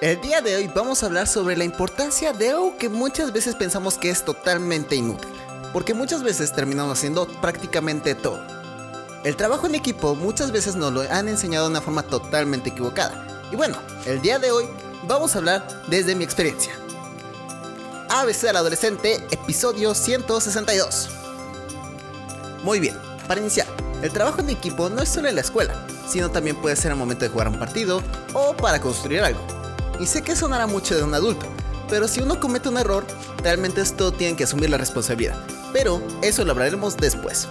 El día de hoy vamos a hablar sobre la importancia de algo que muchas veces pensamos que es totalmente inútil, porque muchas veces terminamos haciendo prácticamente todo. El trabajo en equipo muchas veces nos lo han enseñado de una forma totalmente equivocada. Y bueno, el día de hoy vamos a hablar desde mi experiencia. ABC del adolescente, episodio 162. Muy bien, para iniciar, el trabajo en equipo no es solo en la escuela, sino también puede ser al momento de jugar un partido o para construir algo. Y sé que sonará mucho de un adulto, pero si uno comete un error, realmente esto tiene que asumir la responsabilidad. Pero eso lo hablaremos después.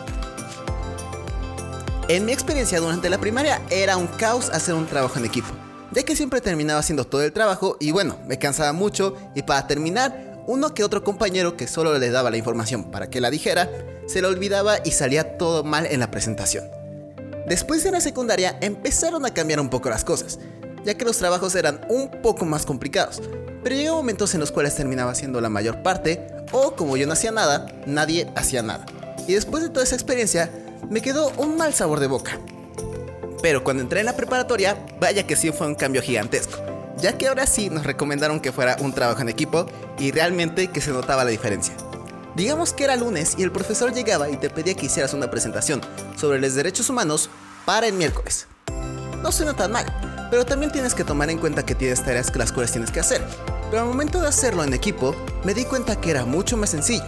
En mi experiencia durante la primaria era un caos hacer un trabajo en equipo, ya que siempre terminaba haciendo todo el trabajo y bueno, me cansaba mucho y para terminar, uno que otro compañero que solo le daba la información para que la dijera, se lo olvidaba y salía todo mal en la presentación. Después de la secundaria empezaron a cambiar un poco las cosas, ya que los trabajos eran un poco más complicados, pero llegó momentos en los cuales terminaba siendo la mayor parte, o como yo no hacía nada, nadie hacía nada. Y después de toda esa experiencia, me quedó un mal sabor de boca. Pero cuando entré en la preparatoria, vaya que sí fue un cambio gigantesco, ya que ahora sí nos recomendaron que fuera un trabajo en equipo y realmente que se notaba la diferencia. Digamos que era lunes y el profesor llegaba y te pedía que hicieras una presentación sobre los derechos humanos para el miércoles. No suena tan mal, pero también tienes que tomar en cuenta que tienes tareas que las cuales tienes que hacer. Pero al momento de hacerlo en equipo, me di cuenta que era mucho más sencillo,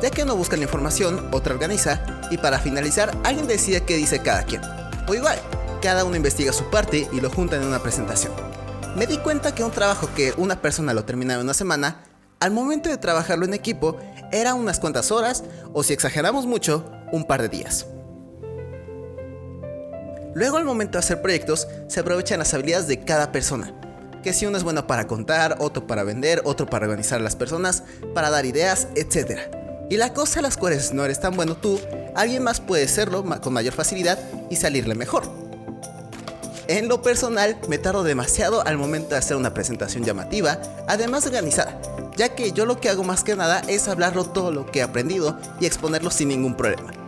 ya que uno busca la información, otro organiza, y para finalizar, alguien decide qué dice cada quien. O igual, cada uno investiga su parte y lo junta en una presentación. Me di cuenta que un trabajo que una persona lo terminaba en una semana, al momento de trabajarlo en equipo, era unas cuantas horas, o si exageramos mucho, un par de días. Luego al momento de hacer proyectos se aprovechan las habilidades de cada persona. Que si uno es bueno para contar, otro para vender, otro para organizar a las personas, para dar ideas, etc. Y la cosa a las cuales no eres tan bueno tú, alguien más puede serlo con mayor facilidad y salirle mejor. En lo personal, me tardo demasiado al momento de hacer una presentación llamativa, además organizada, ya que yo lo que hago más que nada es hablarlo todo lo que he aprendido y exponerlo sin ningún problema.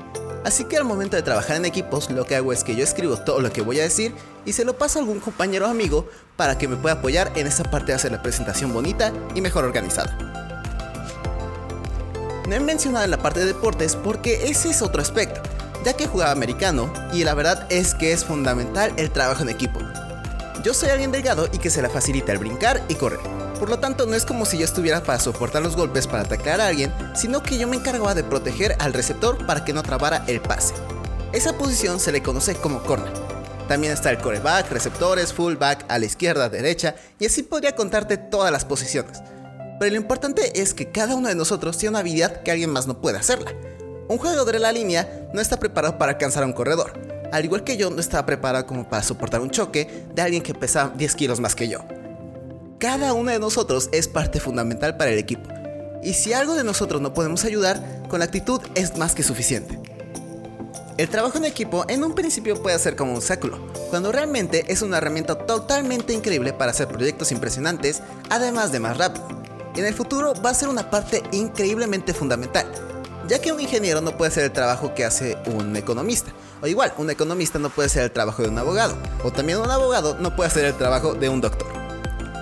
Así que al momento de trabajar en equipos, lo que hago es que yo escribo todo lo que voy a decir y se lo paso a algún compañero o amigo para que me pueda apoyar en esa parte de hacer la presentación bonita y mejor organizada. No he mencionado la parte de deportes porque ese es otro aspecto, ya que jugaba americano y la verdad es que es fundamental el trabajo en equipo. Yo soy alguien delgado y que se la facilita el brincar y correr. Por lo tanto, no es como si yo estuviera para soportar los golpes para atacar a alguien, sino que yo me encargaba de proteger al receptor para que no trabara el pase. Esa posición se le conoce como corner. También está el coreback, receptores, fullback, a la izquierda, derecha, y así podría contarte todas las posiciones. Pero lo importante es que cada uno de nosotros tiene una habilidad que alguien más no puede hacerla. Un jugador de la línea no está preparado para alcanzar a un corredor, al igual que yo no estaba preparado como para soportar un choque de alguien que pesa 10 kilos más que yo. Cada uno de nosotros es parte fundamental para el equipo. Y si algo de nosotros no podemos ayudar, con la actitud es más que suficiente. El trabajo en equipo en un principio puede ser como un obstáculo, cuando realmente es una herramienta totalmente increíble para hacer proyectos impresionantes, además de más rápido. En el futuro va a ser una parte increíblemente fundamental, ya que un ingeniero no puede hacer el trabajo que hace un economista, o igual, un economista no puede hacer el trabajo de un abogado, o también un abogado no puede hacer el trabajo de un doctor.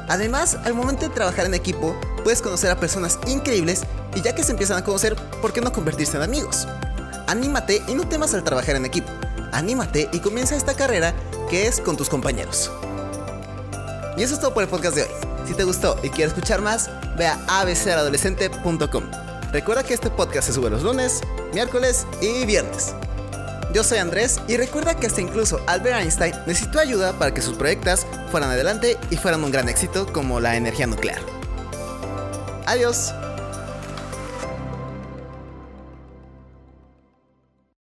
Además, al momento de trabajar en equipo, puedes conocer a personas increíbles y ya que se empiezan a conocer, ¿por qué no convertirse en amigos? Anímate y no temas al trabajar en equipo. Anímate y comienza esta carrera que es con tus compañeros. Y eso es todo por el podcast de hoy. Si te gustó y quieres escuchar más, ve a abcadolescente.com. Recuerda que este podcast se sube los lunes, miércoles y viernes. Yo soy Andrés y recuerda que hasta incluso Albert Einstein necesitó ayuda para que sus proyectos fueran adelante y fueran un gran éxito como la energía nuclear. Adiós.